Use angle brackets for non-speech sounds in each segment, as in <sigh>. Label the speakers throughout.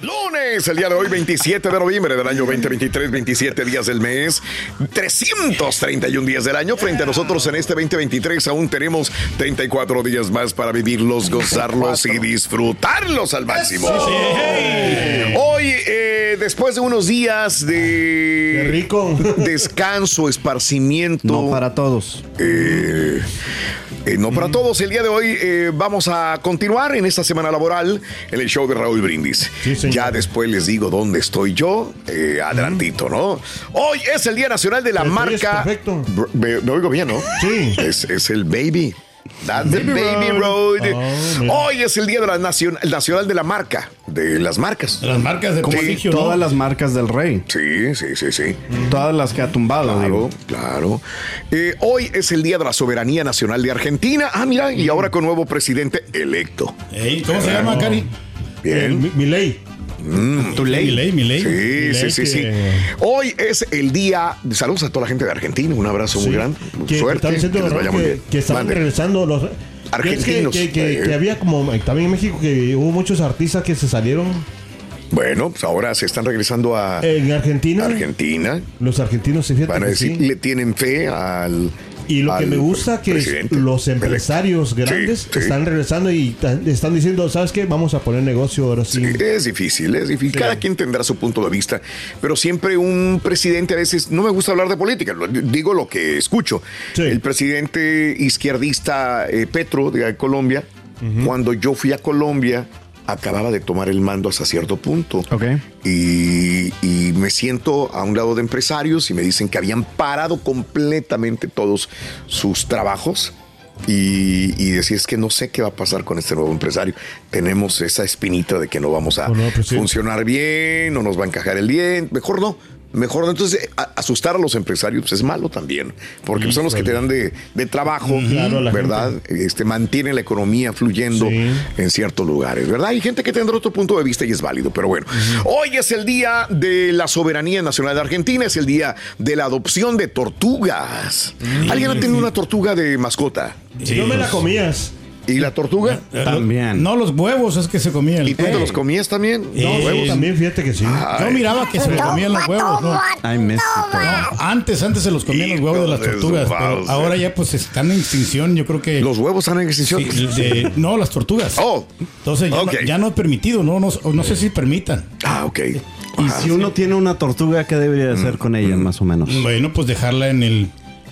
Speaker 1: Lunes, el día de hoy, 27 de noviembre del año 2023, 27 días del mes, 331 días del año. Frente a nosotros en este 2023 aún tenemos 34 días más para vivirlos, gozarlos y disfrutarlos al máximo. Hoy, eh, después de unos días de
Speaker 2: rico.
Speaker 1: descanso, esparcimiento.
Speaker 2: No para todos.
Speaker 1: Eh, eh, no para todos. El día de hoy eh, vamos a continuar en esta semana laboral en el show de Raúl Brindis. ya después les digo dónde estoy yo, eh, adelantito, ¿no? Hoy es el Día Nacional de la Marca.
Speaker 2: perfecto.
Speaker 1: Me, me oigo bien, ¿no?
Speaker 2: Sí.
Speaker 1: Es, es el baby. That's the
Speaker 2: Baby
Speaker 1: baby
Speaker 2: road.
Speaker 1: road.
Speaker 2: Oh.
Speaker 1: Hoy es el Día de la nacion- Nacional de la Marca. De las marcas.
Speaker 3: Las marcas de
Speaker 1: Sí,
Speaker 3: prestigio, ¿no?
Speaker 2: Todas las marcas del rey.
Speaker 1: Sí, sí, sí, sí.
Speaker 2: Todas las que ha tumbado,
Speaker 1: Claro,
Speaker 2: digo.
Speaker 1: claro. Eh, hoy es el Día de la Soberanía Nacional de Argentina. Ah, mira, y ahora con nuevo presidente electo.
Speaker 3: ¿Cómo se llama, Cari?
Speaker 1: Bien.
Speaker 2: Mi, mi ley.
Speaker 3: Tu ley. Mi ley, mi ley.
Speaker 1: Sí,
Speaker 2: Mi
Speaker 1: sí,
Speaker 2: ley
Speaker 1: sí, sí.
Speaker 2: que-
Speaker 1: Hoy es el día. Saludos a toda la gente de Argentina. Un abrazo muy grande.
Speaker 2: Que
Speaker 1: Suerte. que les vaya
Speaker 2: Raúl,
Speaker 1: muy
Speaker 2: que,
Speaker 1: bien.
Speaker 2: que estaban
Speaker 1: Mande.
Speaker 2: regresando los
Speaker 1: Argentinos.
Speaker 2: Que, que- que había como eh, también en México que hubo muchos artistas que se salieron
Speaker 1: Bueno, pues ahora se están regresando a
Speaker 2: en Argentina.
Speaker 1: Argentina.
Speaker 2: Los argentinos se
Speaker 1: Van a decir,
Speaker 2: sí.
Speaker 1: le tienen fe al.
Speaker 2: Y lo que me gusta que
Speaker 1: presidente
Speaker 2: los empresarios
Speaker 1: Sí,
Speaker 2: grandes
Speaker 1: sí.
Speaker 2: están regresando y están diciendo, ¿sabes qué? Vamos a poner negocio ahora sí.
Speaker 1: Sí, es difícil, es difícil. Cada quien tendrá su punto de vista, pero siempre un presidente a veces, no me gusta hablar de política, digo lo que escucho.
Speaker 2: Sí.
Speaker 1: El presidente izquierdista eh, Petro de Colombia, cuando yo fui a Colombia, acababa de tomar el mando hasta cierto punto.
Speaker 2: Ok.
Speaker 1: Y, y me siento a un lado de empresarios y me dicen que habían parado completamente todos sus trabajos. Y, y decir es que no sé qué va a pasar con este nuevo empresario. Tenemos esa espinita de que no vamos a
Speaker 2: no, pues sí.
Speaker 1: funcionar bien, no nos va a encajar el bien. Mejor no, mejor. Entonces, a- asustar a los empresarios pues, es malo también, porque son los que te dan de, de trabajo,
Speaker 2: Claro, la
Speaker 1: ¿verdad? Este, mantienen la economía fluyendo
Speaker 2: Sí.
Speaker 1: en ciertos lugares, ¿verdad? Hay gente que tendrá otro punto de vista y es válido, pero bueno. Hoy es el día de la soberanía nacional de Argentina, es el día de la adopción de tortugas. ¿Alguien ha tenido una tortuga de mascota?
Speaker 2: Si no me la comías.
Speaker 1: ¿Y la tortuga?
Speaker 2: También.
Speaker 3: No, los huevos es que se comían.
Speaker 1: ¿Y tú te los comías también?
Speaker 3: Eh,
Speaker 2: No,
Speaker 1: ¿Los huevos?
Speaker 2: también fíjate que sí.
Speaker 3: Yo miraba que se le comían los huevos, ¿no? No, antes, antes se los comían los huevos de las
Speaker 1: de
Speaker 3: tortugas, pero ahora ya pues están en extinción, yo creo que...
Speaker 1: ¿Los huevos están en extinción?
Speaker 3: Sí, de- <laughs> no, las tortugas.
Speaker 1: Oh,
Speaker 3: Entonces ya, no, ya no es permitido, no, no, no sé si permitan.
Speaker 1: ah, ok.
Speaker 4: Y si uno tiene una tortuga, ¿qué debería hacer con ella, más o menos?
Speaker 3: Bueno, pues dejarla en el,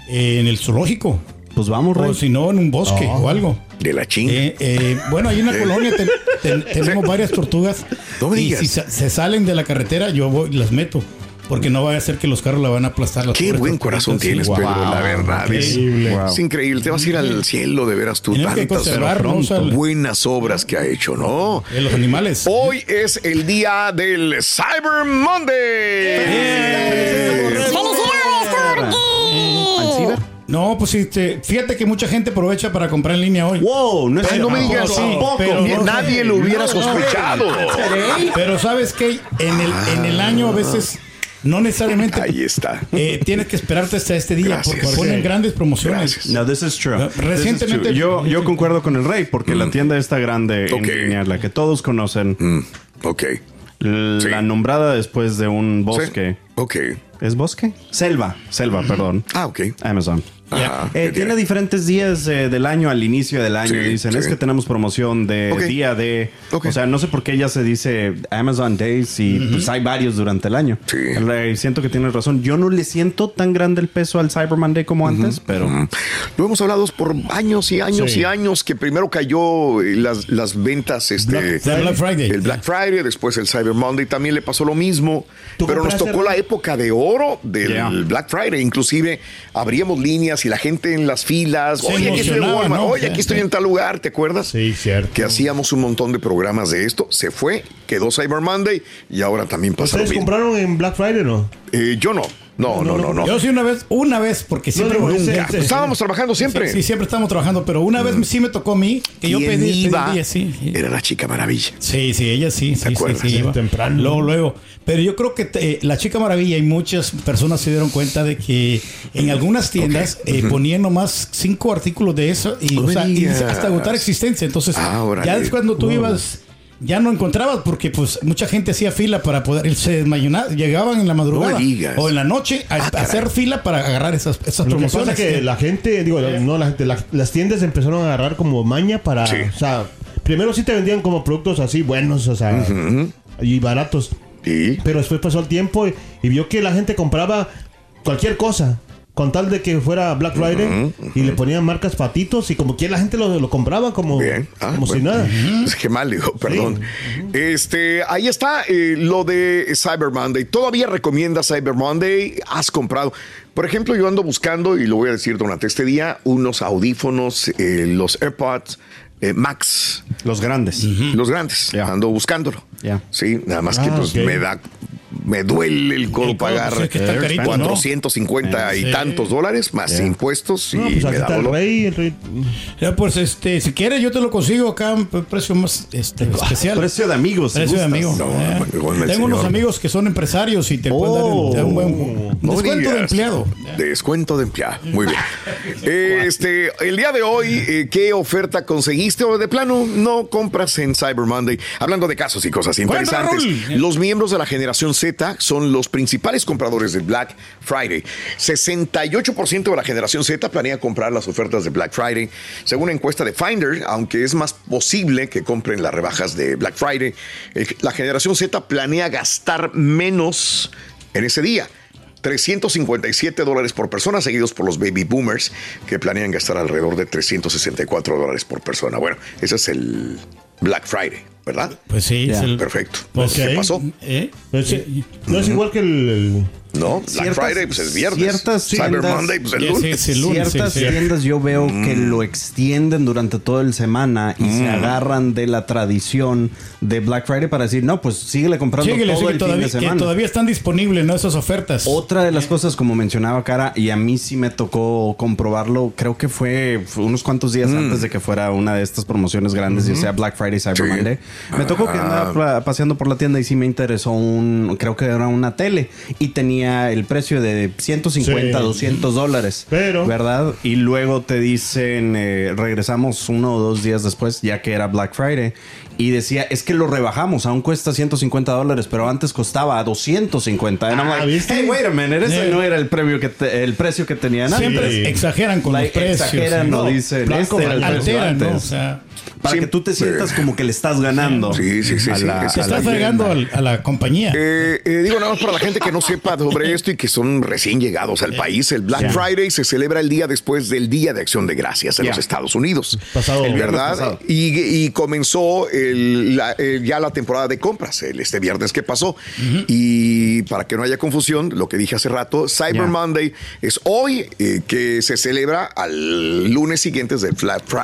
Speaker 3: en el zoológico.
Speaker 4: Pues vamos,
Speaker 3: O
Speaker 4: Rey.
Speaker 3: si no, en un bosque o algo.
Speaker 1: De la chinga.
Speaker 3: Eh, eh, bueno, ahí en la colonia ten- ten- <laughs> tenemos varias tortugas.
Speaker 1: No me
Speaker 3: y
Speaker 1: digas.
Speaker 3: si se salen de la carretera, yo voy y las meto. Porque no va a ser que los carros la van a aplastar. las
Speaker 1: Qué buen corazón tienes,
Speaker 3: Sí,
Speaker 1: Pedro, la verdad. Es,
Speaker 3: Increíble.
Speaker 1: es increíble. Te vas a ir al cielo de veras tú. Tantas.
Speaker 3: O
Speaker 1: buenas obras que ha hecho, ¿no?
Speaker 3: de los animales.
Speaker 1: Hoy es el día del Cyber Monday.
Speaker 3: No, pues sí, te- fíjate que mucha gente aprovecha para comprar en línea hoy.
Speaker 4: Wow, no es
Speaker 1: Ay, no me digas,
Speaker 3: Sí,
Speaker 1: tampoco.
Speaker 3: pero
Speaker 1: nadie lo hubiera
Speaker 3: No, no,
Speaker 1: sospechado.
Speaker 3: Pero sabes que en el, en el año a veces no necesariamente
Speaker 1: Ahí está.
Speaker 3: eh, tienes que esperarte hasta este día
Speaker 1: Gracias.
Speaker 3: porque ponen grandes promociones.
Speaker 1: Gracias.
Speaker 4: No, this is true.
Speaker 3: No,
Speaker 4: This is
Speaker 3: recientemente-
Speaker 4: true. Yo, yo concuerdo con el Rey, porque la tienda está grande en línea, la que todos conocen,
Speaker 1: Mm, ok.
Speaker 4: la
Speaker 1: Sí.
Speaker 4: nombrada después de un bosque.
Speaker 1: Sí. Ok.
Speaker 4: ¿Es bosque? Selva, selva, perdón.
Speaker 1: Ah, ok.
Speaker 4: Amazon.
Speaker 1: Ajá,
Speaker 4: Eh,
Speaker 1: ¿qué
Speaker 4: tiene diferentes días eh, del año al inicio del año.
Speaker 1: Sí,
Speaker 4: Dicen,
Speaker 1: sí.
Speaker 4: es que tenemos promoción de
Speaker 1: Ok.
Speaker 4: día de...
Speaker 1: Ok.
Speaker 4: O sea, no sé por qué ya se dice Amazon Days y pues hay varios durante el año.
Speaker 1: Sí.
Speaker 4: Le- siento que tienes razón. Yo no le siento tan grande el peso al Cyber Monday como antes, pero...
Speaker 1: Lo hemos hablado por años y años
Speaker 2: Sí.
Speaker 1: y años que primero cayó eh, las, las ventas, este,
Speaker 5: Black- Black Friday.
Speaker 1: el Black Friday, después el Cyber Monday también le pasó lo mismo.
Speaker 2: ¿Tú
Speaker 1: Pero nos tocó la época de oro del
Speaker 4: Yeah.
Speaker 1: Black Friday. Inclusive abríamos líneas y la gente en las filas.
Speaker 5: Se
Speaker 1: Oye, aquí estoy en
Speaker 5: emocionaba,
Speaker 1: Walmart.
Speaker 5: ¿no?
Speaker 1: Oye,
Speaker 5: Sí,
Speaker 1: aquí estoy
Speaker 5: sí.
Speaker 1: en tal lugar. ¿Te acuerdas?
Speaker 2: Sí, cierto.
Speaker 1: Que hacíamos un montón de programas de esto. Se fue, quedó Cyber Monday y ahora también pasa lo
Speaker 2: ¿Ustedes
Speaker 1: mismo.
Speaker 2: compraron en Black Friday no?
Speaker 1: Eh, yo no. No, no, no, no.
Speaker 5: Yo sí una vez, una vez, porque siempre...
Speaker 2: nunca.
Speaker 5: sí,
Speaker 1: Estábamos trabajando siempre.
Speaker 5: Sí, siempre estamos trabajando, pero una vez sí me tocó a mí, que yo
Speaker 1: ¿Quién
Speaker 5: pedí, pedí
Speaker 1: iba?
Speaker 5: día, sí. sí.
Speaker 1: Era la chica maravilla.
Speaker 5: Sí, sí, ella sí, sí, sí,
Speaker 1: acuerdas?
Speaker 5: sí, iba.
Speaker 2: Temprano.
Speaker 5: Luego, luego. Pero yo creo que te- la Chica Maravilla y muchas personas se dieron cuenta de que en algunas tiendas eh, ponían nomás cinco artículos de eso y, hasta agotar existencia. Entonces,
Speaker 1: Ah,
Speaker 5: ya es cuando tú ibas, ya no encontrabas porque pues mucha gente hacía fila para poder, se desmayonaba, llegaban en la madrugada
Speaker 1: No me digas.
Speaker 5: o en la noche a,
Speaker 1: Ah,
Speaker 5: a hacer fila para agarrar esas, esas
Speaker 2: Lo que pasa
Speaker 5: promociones.
Speaker 2: es que la gente, digo, no, la gente, la- las tiendas empezaron a agarrar como maña para,
Speaker 1: Sí.
Speaker 2: o sea, primero sí te vendían como productos así buenos, o sea, y baratos.
Speaker 1: Sí.
Speaker 2: Pero después pasó el tiempo y, y vio que la gente compraba cualquier cosa. Con tal de que fuera Black Friday y le ponían marcas patitos y como que la gente lo, lo compraba como,
Speaker 1: Bien. Ah,
Speaker 2: como si nada.
Speaker 1: Es que mal, digo, perdón. Este, ahí está eh, lo de Cyber Monday. ¿Todavía recomienda Cyber Monday? ¿Has comprado? Por ejemplo, yo ando buscando, y lo voy a decir durante este día, unos audífonos, eh, los AirPods eh, Max,
Speaker 4: Los grandes.
Speaker 1: los grandes.
Speaker 4: Ya.
Speaker 1: Ando buscándolo.
Speaker 4: Ya.
Speaker 1: Sí, nada más que
Speaker 2: Ah,
Speaker 1: pues me da, me duele el codo pagar
Speaker 5: pues, es que está carito, ¿no?
Speaker 1: 450 y
Speaker 5: Sí.
Speaker 1: tantos dólares más impuestos y
Speaker 2: No, pues
Speaker 1: me da
Speaker 2: el rey, el rey.
Speaker 5: Ya, pues este, si quieres yo te lo consigo acá a un precio más este, especial.
Speaker 4: Precio de amigos. si
Speaker 5: Precio de
Speaker 4: gustas.
Speaker 5: amigo.
Speaker 1: No,
Speaker 5: Eh, Tengo unos amigos que son empresarios y te pueden dar un- un, buen descuento de empleado.
Speaker 1: Descuento de empleado. Muy bien. <laughs> Este, el día de hoy, eh, ¿qué oferta conseguiste o de plano no compras en Cyber Monday? Hablando de casos y cosas interesantes. Los miembros de la generación Z son los principales compradores de Black Friday. 68% de la generación Z planea comprar las ofertas de Black Friday. Según una encuesta de Finder, aunque es más posible que compren las rebajas de Black Friday, eh, la generación Z planea gastar menos en ese día. 357 dólares por persona, seguidos por los baby boomers, que planean gastar alrededor de 364 dólares por persona. Bueno, ese es el Black Friday, ¿verdad?
Speaker 5: Pues sí, es el-
Speaker 1: Perfecto.
Speaker 5: pues,
Speaker 1: ¿Qué pasó?
Speaker 5: ¿eh?
Speaker 2: Pues sí, no es igual que el, el-
Speaker 1: No, Black
Speaker 4: Ciertas-
Speaker 1: Friday pues es viernes.
Speaker 4: ciertas
Speaker 1: Cyber
Speaker 4: tiendas-
Speaker 1: Monday pues el
Speaker 5: Sí, sí,
Speaker 1: lunes.
Speaker 5: sí, el lunes,
Speaker 4: Ciertas
Speaker 5: sí, sí.
Speaker 4: tiendas yo veo que
Speaker 1: Mm.
Speaker 4: lo extienden durante toda el semana y se agarran de la tradición de Black Friday para decir, no, pues síguele comprando
Speaker 5: Síguele,
Speaker 4: todo
Speaker 5: sigue,
Speaker 4: el
Speaker 5: todavía,
Speaker 4: fin de
Speaker 5: que
Speaker 4: semana.
Speaker 5: todavía están disponibles ¿no? esas ofertas.
Speaker 4: Otra de las cosas, como mencionaba Cara, y a mí sí me tocó comprobarlo, creo que fue, unos cuantos días antes de que fuera una de estas promociones grandes, ya sea Black Friday, Cyber
Speaker 1: Sí.
Speaker 4: Monday. Me tocó que andaba pa- paseando por la tienda y sí me interesó un, creo que era una tele, y tenía el precio de 150,
Speaker 2: Sí.
Speaker 4: 200 dólares.
Speaker 2: Pero-
Speaker 4: ¿Verdad? Y luego te dicen, eh, regresamos uno o dos días después, ya que era Black Friday, y decía, es que lo rebajamos, aún cuesta 150 dólares, pero antes costaba 250. And I'm
Speaker 2: Ah,
Speaker 4: like,
Speaker 2: ¿viste?
Speaker 4: hey, wait a minute, ese
Speaker 5: Sí.
Speaker 4: no era el premio que te- el precio que tenían
Speaker 5: Siempre
Speaker 4: antes.
Speaker 5: exageran con
Speaker 4: Like,
Speaker 5: los precios.
Speaker 4: exageran,
Speaker 5: ¿sí?
Speaker 4: no dicen, este era el precio
Speaker 5: alteran, ¿no? O
Speaker 4: antes.
Speaker 5: sea,
Speaker 4: Para
Speaker 1: Sí.
Speaker 4: que tú te sientas como que le estás ganando.
Speaker 1: Sí, sí, sí,
Speaker 4: a
Speaker 1: sí.
Speaker 4: la-
Speaker 1: te
Speaker 5: estás fregando a la compañía.
Speaker 1: Eh, eh, digo nada más para la gente que no sepa sobre esto y que son recién llegados al país. El Black. Friday se celebra el día después del Día de Acción de Gracias en los Estados Unidos.
Speaker 2: Pasado-
Speaker 1: El ¿Verdad?
Speaker 4: pasado.
Speaker 1: Y, y comenzó el- la- el- ya la temporada de compras el, este viernes que pasó. Y para que no haya confusión, lo que dije hace rato, Cyber. Monday es hoy eh, que se celebra al lunes siguiente del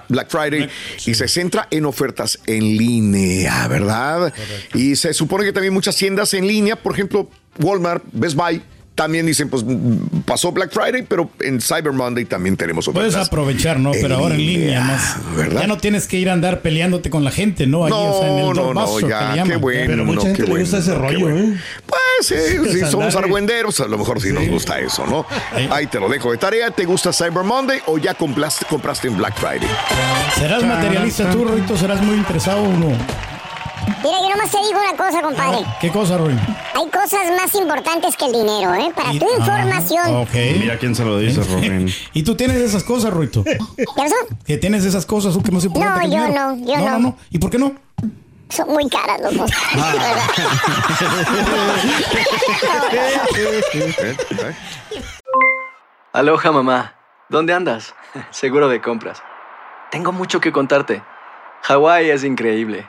Speaker 1: Black Friday y se centra en ofertas en línea, ¿verdad? Y se supone que también muchas tiendas en línea, por ejemplo, Walmart, Best Buy, también dicen, pues pasó Black Friday, pero en Cyber Monday también tenemos ofertas.
Speaker 5: Puedes aprovechar, ¿no? Pero ahora en línea más.
Speaker 1: ¿verdad?
Speaker 5: Ya no tienes que ir a andar peleándote con la gente, ¿no? Allí,
Speaker 1: No,
Speaker 5: o sea, en el
Speaker 1: no, no, ya,
Speaker 5: llaman.
Speaker 1: qué bueno.
Speaker 2: Pero mucha
Speaker 1: no,
Speaker 2: gente
Speaker 1: qué
Speaker 2: le gusta ese
Speaker 1: qué
Speaker 2: rollo, ¿eh?
Speaker 1: Pues sí, <laughs> sí,
Speaker 2: Pues
Speaker 1: somos argüenderos, a lo mejor sí, nos gusta eso, ¿no? Ahí te lo dejo de tarea. ¿Te gusta Cyber Monday o ya compraste, compraste en Black Friday?
Speaker 5: ¿Serás materialista tú, Rito? ¿Serás muy interesado o no?
Speaker 6: Mira, yo nomás te digo una cosa, compadre.
Speaker 5: ¿Qué cosa, Ruin?
Speaker 6: hay cosas más importantes que el dinero, ¿eh? Para tu información.
Speaker 5: Ok.
Speaker 4: Mira quién se lo dice, <laughs> Robin.
Speaker 5: ¿Y tú tienes esas cosas, Ruito?
Speaker 6: ¿Qué pasó?
Speaker 5: ¿Que tienes esas cosas tú, que no se
Speaker 6: No, yo no, yo no.
Speaker 5: ¿Y por qué no?
Speaker 6: Son muy caras, loco. <laughs>
Speaker 7: Aloha mamá, ¿dónde andas? <laughs> Seguro de compras. Tengo mucho que contarte. Hawái es increíble.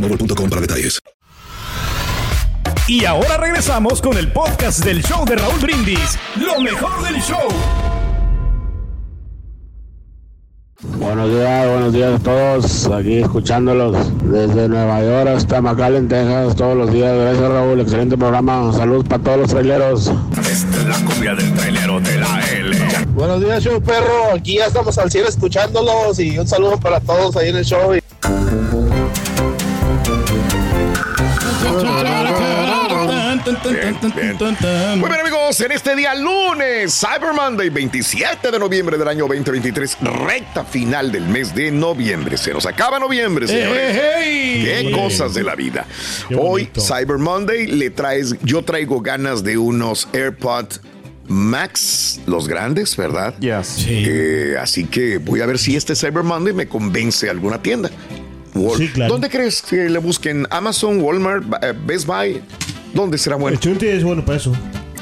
Speaker 8: boostmobile.com para detalles.
Speaker 3: Y ahora regresamos con el podcast del show de Raúl Brindis. Lo mejor del show.
Speaker 9: Buenos días, buenos días a todos. Aquí escuchándolos desde Nueva York hasta McAllen, Texas, todos los días. Gracias, Raúl. Excelente programa. Salud para todos los traileros.
Speaker 3: Esta es la cumbia del trailero de la L.
Speaker 10: Buenos días, show perro. Aquí ya estamos al cielo escuchándolos y un saludo para todos ahí en el show.
Speaker 1: Muy bien amigos, en este día lunes, Cyber Monday, 27 de noviembre del año 2023, recta final del mes de noviembre. Se nos acaba noviembre, señores. Qué cosas de la vida. Hoy, Cyber Monday, le traes, yo traigo ganas de unos AirPods Max, los grandes, ¿verdad?
Speaker 4: Yes.
Speaker 1: Eh, así que voy a ver si este Cyber Monday me convence a alguna tienda. Wal-
Speaker 2: Sí, claro.
Speaker 1: ¿Dónde crees que le busquen? ¿Amazon, Walmart, eh, Best Buy? ¿Dónde será bueno?
Speaker 2: El Chunti es bueno para eso.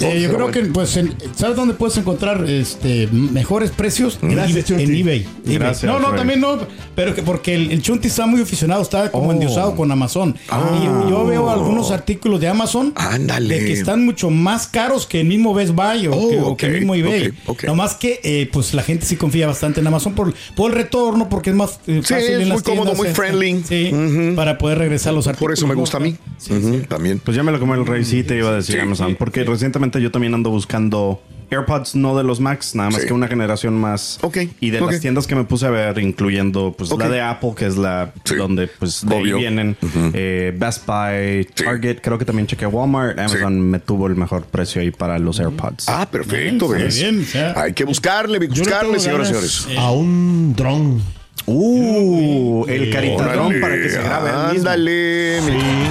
Speaker 5: Eh, yo creo que, pues, en- ¿sabes dónde puedes encontrar este mejores precios? En,
Speaker 2: Gracias,
Speaker 5: en eBay. eBay.
Speaker 4: Gracias,
Speaker 5: no, no, también no, pero que porque el, el Chunti está muy aficionado, está como
Speaker 4: Oh.
Speaker 5: endiosado con Amazon. Y yo, yo veo algunos artículos de Amazon
Speaker 1: Ándale.
Speaker 5: de que están mucho más caros que el mismo Best Buy o,
Speaker 1: Oh,
Speaker 5: que, o
Speaker 1: ok,
Speaker 5: que el mismo eBay.
Speaker 1: ok, ok.
Speaker 5: Nomás que, eh, pues, la gente sí confía bastante en Amazon por, por el retorno, porque es más eh,
Speaker 1: Sí,
Speaker 5: fácil
Speaker 1: es
Speaker 5: en las
Speaker 1: muy cómodo,
Speaker 5: tiendas,
Speaker 1: muy
Speaker 5: este,
Speaker 1: friendly.
Speaker 5: Sí, para poder regresar los artículos.
Speaker 1: Por eso me
Speaker 5: ¿no?
Speaker 1: gusta a mí.
Speaker 5: Sí, sí.
Speaker 1: También.
Speaker 4: Pues ya me lo comió el rey, sí, te iba a decir
Speaker 1: Sí.
Speaker 4: Amazon. Porque recientemente yo también ando buscando AirPods, no de los Max, nada más
Speaker 1: Sí.
Speaker 4: que una generación más.
Speaker 1: Ok,
Speaker 4: Y de las tiendas que me puse a ver, incluyendo pues la de Apple, que es la
Speaker 1: Sí.
Speaker 4: donde pues de ahí vienen. eh, Best Buy,
Speaker 1: Sí.
Speaker 4: Target, creo que también chequé Walmart. Amazon me tuvo el mejor precio ahí para los AirPods.
Speaker 1: Ah, perfecto,
Speaker 5: Bien,
Speaker 1: ¿ves?
Speaker 5: bien, o sea.
Speaker 1: Hay que buscarle, buscarle,
Speaker 2: tengo
Speaker 1: señoras y señores.
Speaker 2: A un dron.
Speaker 4: Uh, el caritadrón para que se grabe.
Speaker 1: Ándale. mi-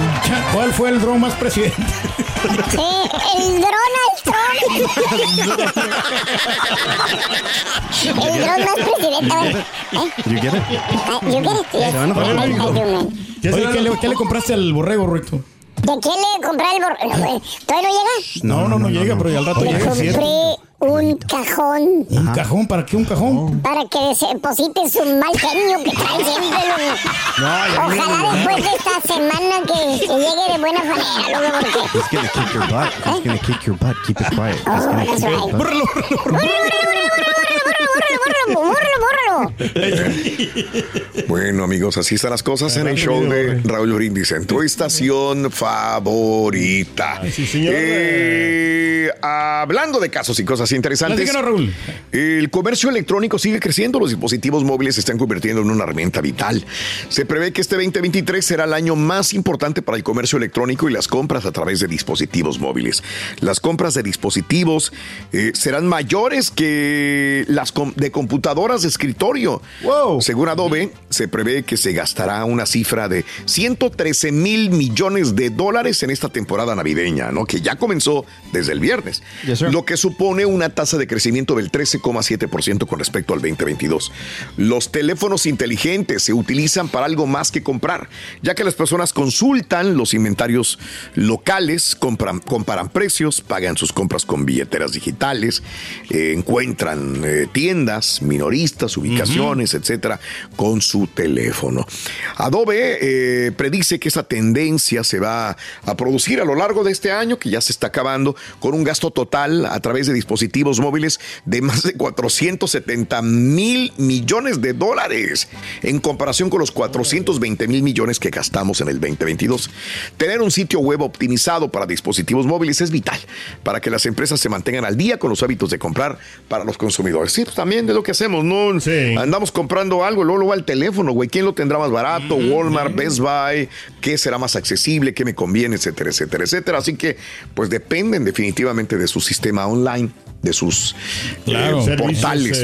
Speaker 5: ¿Cuál fue el dron más presidente?
Speaker 6: Sí, el Donald Trump. <laughs> el dron más presidente. A ver, ¿eh?
Speaker 4: You get it?
Speaker 6: You get it, yes.
Speaker 4: van a poner
Speaker 6: I- I
Speaker 4: amigo.
Speaker 6: do, man.
Speaker 2: ¿Qué?
Speaker 5: ¿qué le, qué le compraste al borrego, Ruito?
Speaker 6: ¿De quién le compré el borrego? ¿Todavía no llega?
Speaker 5: No, no, no, llega, pero ya al rato
Speaker 6: Le
Speaker 5: llega.
Speaker 6: compré un cajón
Speaker 5: ¿Un cajón? ¿Para qué un cajón?
Speaker 6: para que deposite su mal genio que trae siempre. loco. Ojalá después de esta semana que, que llegue de buena manera, loco, porque...
Speaker 4: He's gonna kick your butt. He's gonna kick your butt. Keep it quiet. He's
Speaker 6: Oh,
Speaker 4: gonna
Speaker 6: that's
Speaker 4: kick your butt.
Speaker 5: Bórralo, bórralo.
Speaker 1: Bueno, amigos, así están las cosas en el show de Raúl Brindis en tu estación favorita.
Speaker 2: Sí, señor.
Speaker 1: Eh, hablando de casos y cosas interesantes.
Speaker 5: Raúl.
Speaker 1: El comercio electrónico sigue creciendo, los dispositivos móviles se están convirtiendo en una herramienta vital. Se prevé que este 2023 será el año más importante para el comercio electrónico y las compras a través de dispositivos móviles. Las compras de dispositivos eh, serán mayores que las com- de computadoras de escritorio.
Speaker 4: Wow.
Speaker 1: Según Adobe, se prevé que se gastará una cifra de 113 mil millones de dólares en esta temporada navideña, ¿no? que ya comenzó desde el viernes,
Speaker 4: Yes,
Speaker 1: lo que supone una tasa de crecimiento del 13,7% con respecto al 2022. Los teléfonos inteligentes se utilizan para algo más que comprar, ya que las personas consultan los inventarios locales, compran, comparan precios, pagan sus compras con billeteras digitales, eh, encuentran eh, tiendas, minoristas, ubicaciones, etcétera, con su teléfono. Adobe eh, predice que esa tendencia se va a producir a lo largo de este año, que ya se está acabando, con un gasto total a través de dispositivos móviles de más de 470 mil millones de dólares, en comparación con los 420 mil millones que gastamos en el 2022. Tener un sitio web optimizado para dispositivos móviles es vital para que las empresas se mantengan al día con los hábitos de comprar para los consumidores. Sí, pues también de lo que hacemos, ¿no? Andamos comprando algo, luego, luego al teléfono, güey. ¿Quién lo tendrá más barato? Walmart, Best Buy, ¿qué será más accesible? ¿Qué me conviene? Etcétera, etcétera, etcétera. Así que, pues dependen definitivamente de su sistema online de sus
Speaker 5: Claro.
Speaker 1: eh, portales.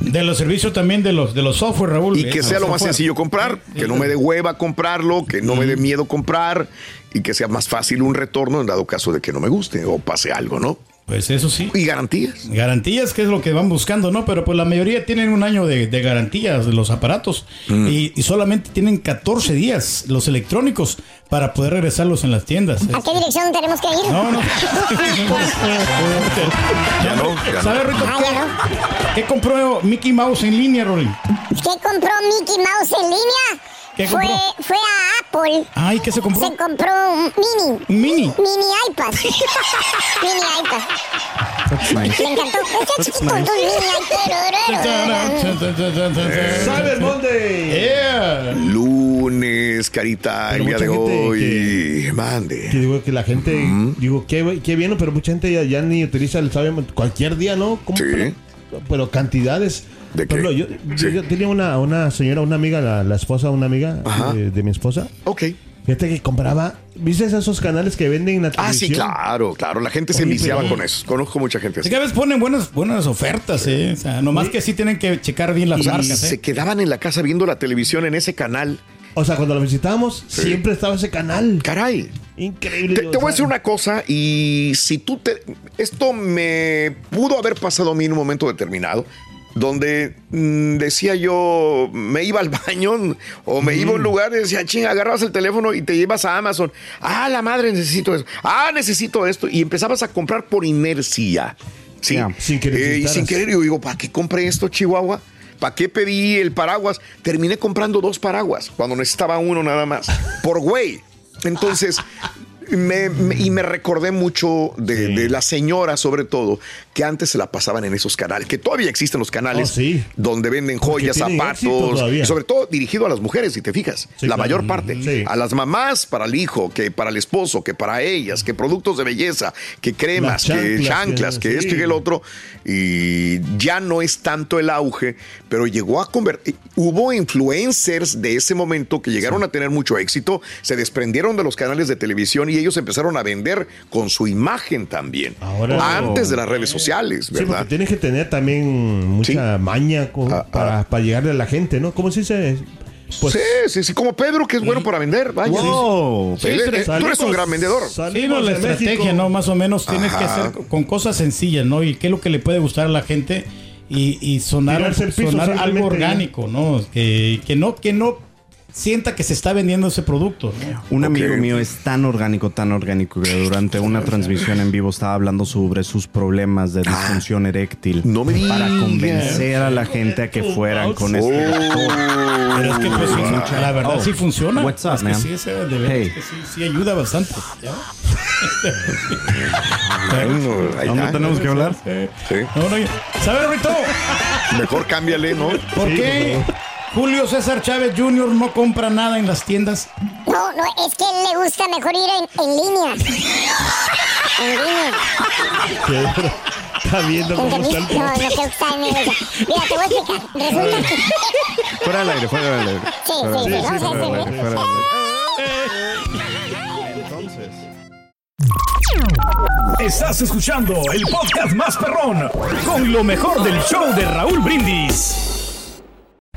Speaker 5: De los servicios también de los de los software, Raúl.
Speaker 1: Y que
Speaker 5: Eh,
Speaker 1: sea lo más
Speaker 5: software.
Speaker 1: sencillo comprar, que no me dé hueva comprarlo, que no me dé miedo comprar y que sea más fácil un retorno en dado caso de que no me guste o pase algo, ¿no?
Speaker 5: Pues eso sí.
Speaker 1: Y garantías.
Speaker 5: Garantías, que es lo que van buscando, ¿no? Pero pues la mayoría tienen un año de, de garantías de los aparatos
Speaker 1: Mm.
Speaker 5: y, y solamente tienen 14 días los electrónicos para poder regresarlos en las tiendas.
Speaker 6: ¿A qué dirección tenemos que ir?
Speaker 5: No, no. <laughs>
Speaker 1: Ya no, ya no.
Speaker 5: ¿Sabes, Rito?
Speaker 6: Ah, ya no.
Speaker 5: ¿Qué compró Mickey Mouse en línea, Rolling?
Speaker 6: ¿Qué compró Mickey Mouse en línea?
Speaker 5: ¿Qué
Speaker 6: fue,
Speaker 5: compró?
Speaker 6: fue a Apple.
Speaker 5: Ay, ¿qué se compró?
Speaker 6: Se compró un mini.
Speaker 5: ¿Un mini?
Speaker 6: Mini iPad. <laughs> mini iPad. Le encantó. Está chiquito tu mini iPad.
Speaker 2: Cyber Monday.
Speaker 5: Yeah.
Speaker 1: Lunes, carita, el día de hoy.
Speaker 2: que-
Speaker 1: Mande.
Speaker 2: Que digo que la gente, digo, qué, qué bien, pero mucha gente ya, ya ni utiliza el Cyber Monday. Cualquier día, ¿no? ¿Cómo
Speaker 1: Sí.
Speaker 2: pero, pero cantidades.
Speaker 1: ¿De qué?
Speaker 2: ejemplo, yo, yo-
Speaker 1: Sí.
Speaker 2: yo tenía una, una señora, una amiga, la, la esposa, una amiga
Speaker 1: Ajá.
Speaker 2: de, de mi esposa.
Speaker 1: Ok.
Speaker 2: Fíjate que compraba, ¿viste esos canales que venden en la
Speaker 1: Ah, sí,
Speaker 2: televisión?
Speaker 1: claro, claro. La gente se
Speaker 2: Oye,
Speaker 1: enviciaba
Speaker 2: pero-
Speaker 1: con eso. Conozco mucha gente
Speaker 5: Es
Speaker 1: así.
Speaker 5: que a veces ponen buenas, buenas ofertas, ¿eh? O sea, nomás que sí tienen que checar bien las
Speaker 1: Y
Speaker 5: marcas,
Speaker 1: se
Speaker 5: ¿eh?
Speaker 1: quedaban en la casa viendo la televisión en ese canal.
Speaker 2: O sea, cuando lo visitábamos,
Speaker 1: Sí.
Speaker 2: siempre estaba ese canal.
Speaker 1: Caray.
Speaker 2: Increíble.
Speaker 1: Te, te voy a decir una cosa y si tú te... Esto me pudo haber pasado a mí en un momento determinado donde mm, decía yo, me iba al baño o me iba a un lugar y decía, ching, agarrabas el teléfono y te llevas a Amazon. Ah, la madre, necesito eso. Ah, necesito esto. Y empezabas a comprar por inercia. Sí.
Speaker 2: Sin que
Speaker 1: Eh, y sin querer, yo digo, ¿para qué compré esto, Chihuahua? ¿Para qué pedí el paraguas? Terminé comprando dos paraguas cuando necesitaba uno nada más. Por güey. Entonces, me- me- y me recordé mucho de, de la señora, sobre todo, que antes se la pasaban en esos canales, que todavía existen los canales
Speaker 2: Oh, sí.
Speaker 1: donde venden joyas, zapatos, y sobre todo dirigido a las mujeres, si te fijas,
Speaker 2: Sí,
Speaker 1: la
Speaker 2: claro.
Speaker 1: mayor parte.
Speaker 2: Sí.
Speaker 1: A las mamás para el hijo, que para el esposo, que para ellas, que productos de belleza, que cremas, que
Speaker 2: chanclas,
Speaker 1: que
Speaker 2: que-
Speaker 1: esto y el otro. Y ya no es tanto el auge, pero llegó a convertir. Hubo influencers de ese momento que llegaron a tener mucho éxito, se desprendieron de los canales de televisión y ellos empezaron a vender con su imagen también.
Speaker 2: Ahora-
Speaker 1: antes de las redes sociales,
Speaker 2: Sí, porque tienes que tener también mucha maña co-
Speaker 1: Ah,
Speaker 2: para, para llegarle a la gente, ¿no? ¿Cómo se dice? Pues,
Speaker 1: sí, sí, sí, como Pedro, que es bueno para vender. Vaya.
Speaker 4: Wow.
Speaker 1: Sí, él- tú eres un gran vendedor.
Speaker 5: Sí, no,
Speaker 2: salimos
Speaker 5: la estrategia,
Speaker 2: México.
Speaker 5: ¿no? Más o menos tienes que hacer con cosas sencillas, ¿no? Y qué es lo que le puede gustar a la gente y, y sonar, sonar algo orgánico, ¿no? Que, que no que no sienta que se está vendiendo ese producto. ¿no?
Speaker 4: Un amigo mío es tan orgánico, tan orgánico que durante una transmisión en vivo estaba hablando sobre sus problemas de disfunción eréctil.
Speaker 1: no me
Speaker 4: Para convencer a la gente a que fueran con este doctor.
Speaker 5: Pero es que pues, sí, la verdad
Speaker 4: Oh,
Speaker 5: sí funciona.
Speaker 4: what's up,
Speaker 5: es que
Speaker 4: man?
Speaker 5: sí, ese de
Speaker 4: Hey.
Speaker 5: que sí, sí ayuda bastante.
Speaker 4: ¿Dónde tenemos que hablar?
Speaker 1: Sí.
Speaker 5: No, no, ¿Sabes, Rito?
Speaker 1: Mejor cámbiale, ¿no?
Speaker 5: ¿Por qué Julio César Chávez Jr. no compra nada en las tiendas?
Speaker 6: No, no, es que él le gusta mejor ir en, en línea. En línea.
Speaker 2: Está viendo cómo está el.
Speaker 6: No, no creo que está en línea. Mira, te voy a explicar. Resulta que...
Speaker 4: Fuera del aire, fuera del aire.
Speaker 6: Sí, sí, sí,
Speaker 4: aire.
Speaker 3: Estás escuchando el podcast más perrón con lo mejor del show de Raúl Brindis.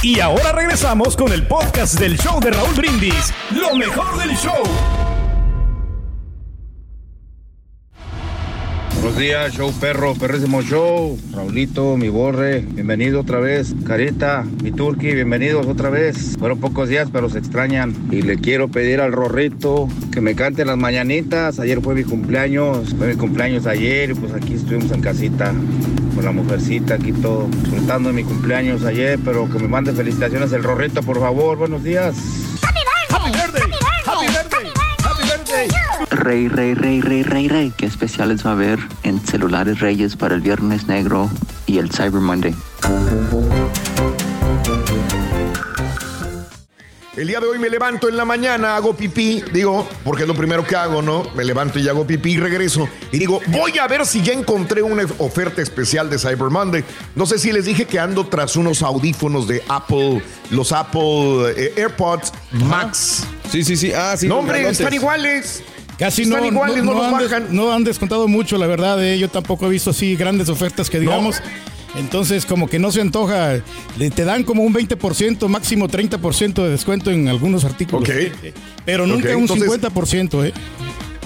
Speaker 3: Y ahora regresamos con el podcast del show de Raúl Brindis. Lo mejor del show.
Speaker 11: Buenos días, show perro, perrísimo show. Raulito, mi borre, bienvenido otra vez. Carita, mi turqui, bienvenidos otra vez. Fueron pocos días, pero se extrañan. Y le quiero pedir al Rorrito que me cante las mañanitas. Ayer fue mi cumpleaños, fue mi cumpleaños ayer y pues aquí estuvimos en casita con la mujercita, aquí todo, disfrutando de mi cumpleaños ayer, pero que me mande felicitaciones el Rorrito, por favor. Buenos días.
Speaker 3: Happy birthday. Happy birthday. Happy birthday.
Speaker 12: Rey, rey, rey, rey, rey, rey. ¿Qué especiales va a haber en Celulares Reyes para el Viernes Negro y el Cyber Monday?
Speaker 1: El día de hoy me levanto en la mañana, hago pipí, digo, porque es lo primero que hago, ¿no? Me levanto y hago pipí y regreso. Y digo, voy a ver si ya encontré una oferta especial de Cyber Monday. No sé si les dije que ando tras unos audífonos de Apple, los Apple eh, AirPods Max.
Speaker 13: Sí, sí, sí. Ah, sí.
Speaker 1: No, hombre,
Speaker 13: grandotes.
Speaker 1: están iguales.
Speaker 5: Casi
Speaker 1: Están
Speaker 5: no,
Speaker 1: iguales, no, los
Speaker 5: han des-
Speaker 1: bajan.
Speaker 5: no han descontado mucho, la verdad. eh. Yo tampoco he visto así grandes ofertas que digamos. Entonces, como que no se antoja. Te dan como un 20%, máximo 30% de descuento en algunos artículos.
Speaker 1: Ok.
Speaker 5: Pero nunca un
Speaker 1: entonces-
Speaker 5: 50%, ¿eh?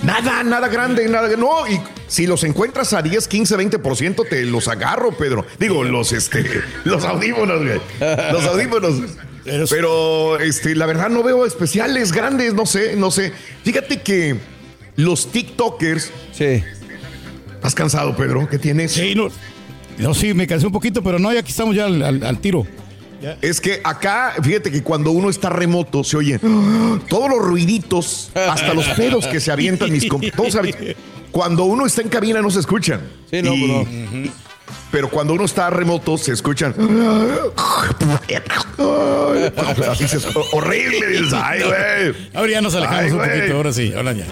Speaker 1: Nada, nada grande, nada. No, y si los encuentras a 10, 15, 20%, te los agarro, Pedro. Digo, los, este, <laughs> los audífonos, güey. Los audífonos. Pero, este, la verdad no veo especiales grandes, no sé, no sé. Fíjate que los TikTokers.
Speaker 13: Sí.
Speaker 1: ¿Estás cansado, Pedro? ¿Qué tienes?
Speaker 5: Sí, no. No, sí, me cansé un poquito, pero no, ya aquí estamos ya al, al- al tiro.
Speaker 1: Es que acá, fíjate que cuando uno está remoto se oyen todos los ruiditos, hasta los pedos que se avientan mis comp- todos avi- Cuando uno está en cabina no se escuchan.
Speaker 13: Sí, no,
Speaker 1: Y- Pero cuando uno está remoto se escuchan. Así se horrible. <laughs> Ay, güey.
Speaker 5: Ahora ya nos alejamos
Speaker 1: Ay,
Speaker 5: un poquito, ahora sí, ahora ya.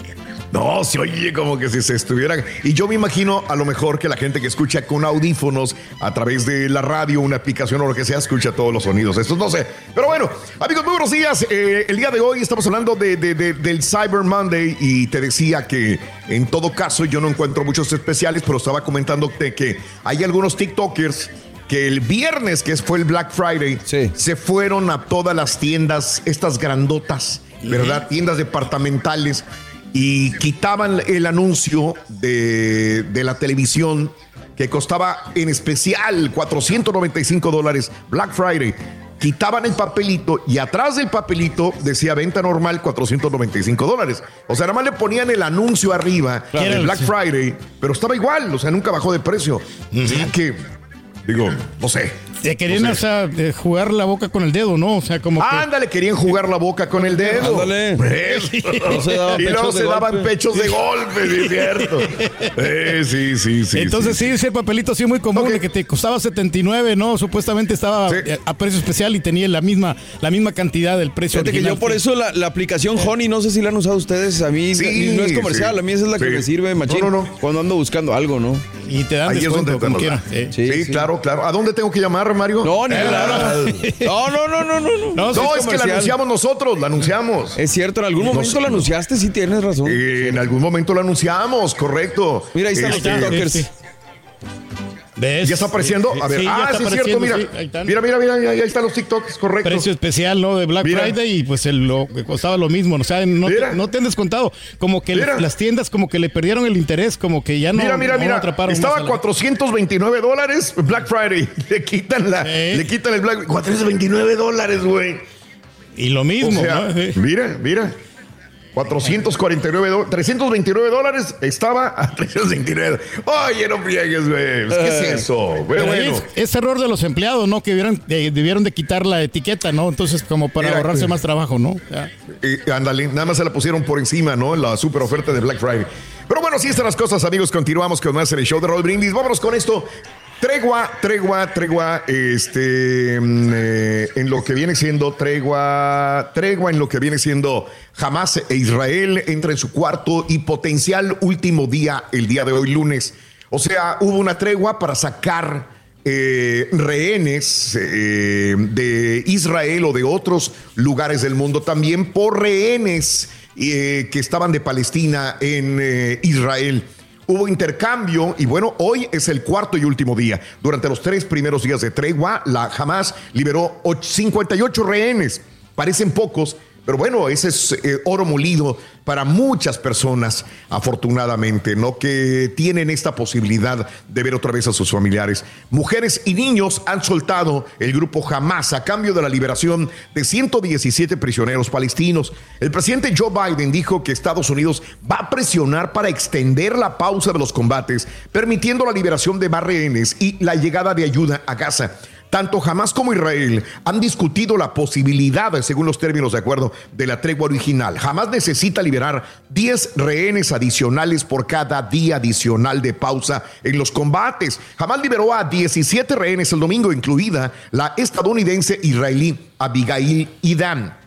Speaker 1: No, se oye como que si se estuvieran. Y yo me imagino a lo mejor que la gente que escucha con audífonos a través de la radio, una aplicación o lo que sea, escucha todos los sonidos. Estos no sé. Pero bueno, amigos, muy buenos días. Eh, el día de hoy estamos hablando de- de- de- del Cyber Monday y te decía que en todo caso yo no encuentro muchos especiales, pero estaba comentando que hay algunos TikTokers que el viernes, que fue el Black Friday, se fueron a todas las tiendas, estas grandotas, ¿verdad? Tiendas departamentales y quitaban el anuncio de, de la televisión que costaba en especial 495 dólares Black Friday. Quitaban el papelito y atrás del papelito decía venta normal 495 dólares. O sea, nada más le ponían el anuncio arriba
Speaker 5: Claro.
Speaker 1: del Black Friday, pero estaba igual, o sea, nunca bajó de precio. O sea que, digo, no sé.
Speaker 5: Te querían
Speaker 1: sé.
Speaker 5: o sea, jugar la boca con el dedo, ¿no? O sea, como que...
Speaker 1: Ándale, querían jugar la boca con el dedo.
Speaker 13: Ándale. No se daban
Speaker 1: y luego
Speaker 13: pechos de
Speaker 1: se daban
Speaker 13: golpe.
Speaker 1: pechos de golpe, sí, cierto. Eh, sí, sí, sí.
Speaker 5: Entonces sí, ese papelito sí muy común de que te costaba 79, ¿no? Supuestamente estaba a precio especial y tenía la misma la misma cantidad del precio
Speaker 13: Fíjate que yo por eso la, la aplicación Honey, no sé si la han usado ustedes. A mí
Speaker 1: Sí,
Speaker 13: no es comercial,
Speaker 1: sí.
Speaker 13: a mí esa es la que me sirve, machín.
Speaker 1: No, no, no.
Speaker 13: Cuando ando buscando algo, ¿no?
Speaker 5: Y te dan
Speaker 1: Ahí es
Speaker 5: descuento,
Speaker 1: donde te
Speaker 5: como
Speaker 1: lo
Speaker 5: quiera.
Speaker 1: dan.
Speaker 5: eh.
Speaker 1: Sí, claro, claro. ¿A dónde tengo que llamar, Mario?
Speaker 13: No, ni
Speaker 1: Eh,
Speaker 13: claro. No, no, no, no, no. No,
Speaker 1: No,
Speaker 13: sí
Speaker 1: es que la anunciamos nosotros, la anunciamos.
Speaker 13: Es cierto, en algún momento la anunciaste, sí tienes razón.
Speaker 1: Eh, en algún momento la anunciamos, correcto.
Speaker 13: Mira, ahí están los
Speaker 1: Este,
Speaker 13: TikTokers.
Speaker 1: ¿Ya está apareciendo? A ver,
Speaker 5: Sí,
Speaker 1: ah, sí, es cierto, mira.
Speaker 5: sí, ahí están.
Speaker 1: mira, mira, mira, ahí están los TikToks, correcto.
Speaker 5: Precio especial, ¿no? De Black
Speaker 1: Mira.
Speaker 5: Friday y pues el, lo costaba lo mismo. O sea, no,
Speaker 1: Mira.
Speaker 5: te, no te han descontado. Como que
Speaker 1: Mira.
Speaker 5: las tiendas como que le perdieron el interés, como que ya no,
Speaker 1: mira, mira,
Speaker 5: no
Speaker 1: mira.
Speaker 5: atraparon
Speaker 1: Estaba
Speaker 5: más
Speaker 1: a
Speaker 5: a la-
Speaker 1: 429 dólares Black Friday. <laughs> Le quitan la,
Speaker 5: ¿Eh?
Speaker 1: le quitan el Black 429 dólares, güey.
Speaker 5: Y lo mismo,
Speaker 1: O sea,
Speaker 5: ¿no? Sí.
Speaker 1: mira, mira. 449 dólares, 329 dólares estaba a <laughs> 329. Oye, no friegues, güey. Pues, ¿Qué es eso? Güey,
Speaker 5: Pero
Speaker 1: bueno.
Speaker 5: es, es error de los empleados, ¿no? Que debieron, eh, debieron de quitar la etiqueta, ¿no? Entonces, como para ahorrarse
Speaker 1: eh,
Speaker 5: más trabajo, ¿no?
Speaker 1: Eh, ándale, nada más se la pusieron por encima, ¿no? La super oferta de Black Friday. Pero bueno, así están las cosas, amigos. Continuamos con más en el show de Roll Brindis. Vámonos con esto. Tregua, tregua, tregua, este, mm, eh, en lo que viene siendo tregua, tregua en lo que viene siendo Hamas e Israel entra en su cuarto y potencial último día, el día de hoy, lunes. O sea, hubo una tregua para sacar eh, rehenes eh, de Israel o de otros lugares del mundo también por rehenes eh, que estaban de Palestina en Israel. Hubo intercambio y bueno, hoy es el cuarto y último día. Durante los tres primeros días de tregua, la Hamas liberó och- 58 rehenes. Parecen pocos, pero bueno, ese es eh, oro molido para muchas personas, afortunadamente, ¿no? Que tienen esta posibilidad de ver otra vez a sus familiares. Mujeres y niños han soltado el grupo Hamas a cambio de la liberación de 117 prisioneros palestinos. El presidente Joe Biden dijo que Estados Unidos va a presionar para extender la pausa de los combates, permitiendo la liberación de más y la llegada de ayuda a Gaza. Tanto Hamas como Israel han discutido la posibilidad, según los términos de acuerdo, de la tregua original. Hamas necesita liberar 10 rehenes adicionales por cada día adicional de pausa en los combates. Hamas liberó a 17 rehenes el domingo, incluida la estadounidense israelí Abigail Idan.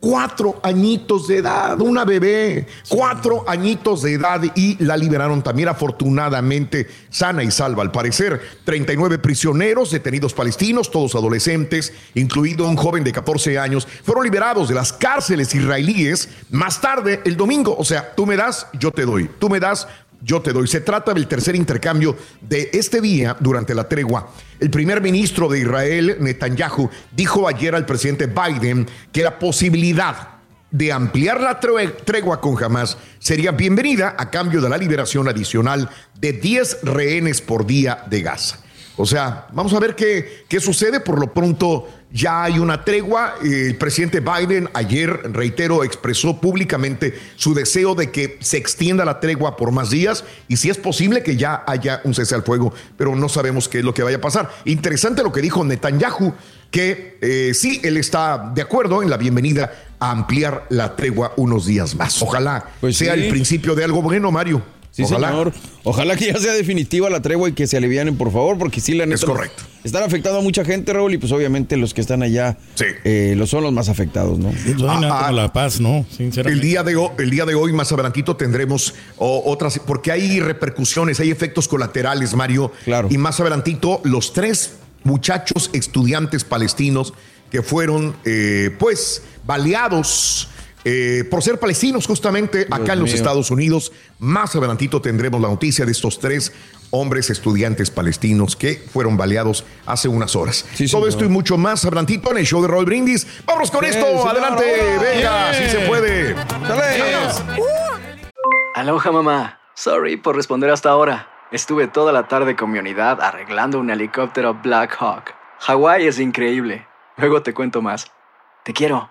Speaker 1: Cuatro añitos de edad, una bebé, cuatro añitos de edad y la liberaron también afortunadamente sana y salva al parecer. 39 prisioneros detenidos palestinos, todos adolescentes, incluido un joven de 14 años, fueron liberados de las cárceles israelíes más tarde el domingo. O sea, tú me das, yo te doy, tú me das, yo te doy. Se trata del tercer intercambio de este día durante la tregua. El primer ministro de Israel, Netanyahu, dijo ayer al presidente Biden que la posibilidad de ampliar la tre- tregua con Hamas sería bienvenida a cambio de la liberación adicional de 10 rehenes por día de Gaza. O sea, vamos a ver qué, qué sucede. Por lo pronto ya hay una tregua. El presidente Biden ayer, reitero, expresó públicamente su deseo de que se extienda la tregua por más días y si es posible que ya haya un cese al fuego, pero no sabemos qué es lo que vaya a pasar. Interesante lo que dijo Netanyahu, que eh, sí, él está de acuerdo en la bienvenida a ampliar la tregua unos días más. Ojalá sea
Speaker 13: sí.
Speaker 1: el principio de algo bueno, Mario.
Speaker 13: Sí,
Speaker 1: Ojalá.
Speaker 13: señor. Ojalá que ya sea definitiva la tregua y que se alivianen, por favor, porque sí, la neta.
Speaker 1: Es correcto.
Speaker 13: Están afectando a mucha gente, Raúl, y pues obviamente los que están allá eh, los son los más afectados, ¿no?
Speaker 5: Nada como la paz, ¿no?
Speaker 1: El
Speaker 5: Sinceramente.
Speaker 1: día, de hoy, el día de hoy, más adelantito, tendremos otras, porque hay repercusiones, hay efectos colaterales, Mario. Claro. Y más adelantito, los tres muchachos estudiantes palestinos que fueron, eh, pues, baleados. Eh, por ser palestinos justamente acá en los
Speaker 13: mío.
Speaker 1: Estados Unidos. Más adelantito tendremos la noticia de estos tres hombres estudiantes palestinos que fueron baleados hace unas horas. Todo
Speaker 13: señor.
Speaker 1: esto y mucho más adelantito en el show de Roll Brindis. Vámonos con
Speaker 13: Sí,
Speaker 1: esto.
Speaker 13: señor,
Speaker 1: Adelante, venga, si se puede.
Speaker 7: Aloha mamá. Sorry por responder hasta ahora. Estuve toda la tarde con mi unidad arreglando un helicóptero Black Hawk. Hawái es increíble. Luego te cuento más. Te quiero.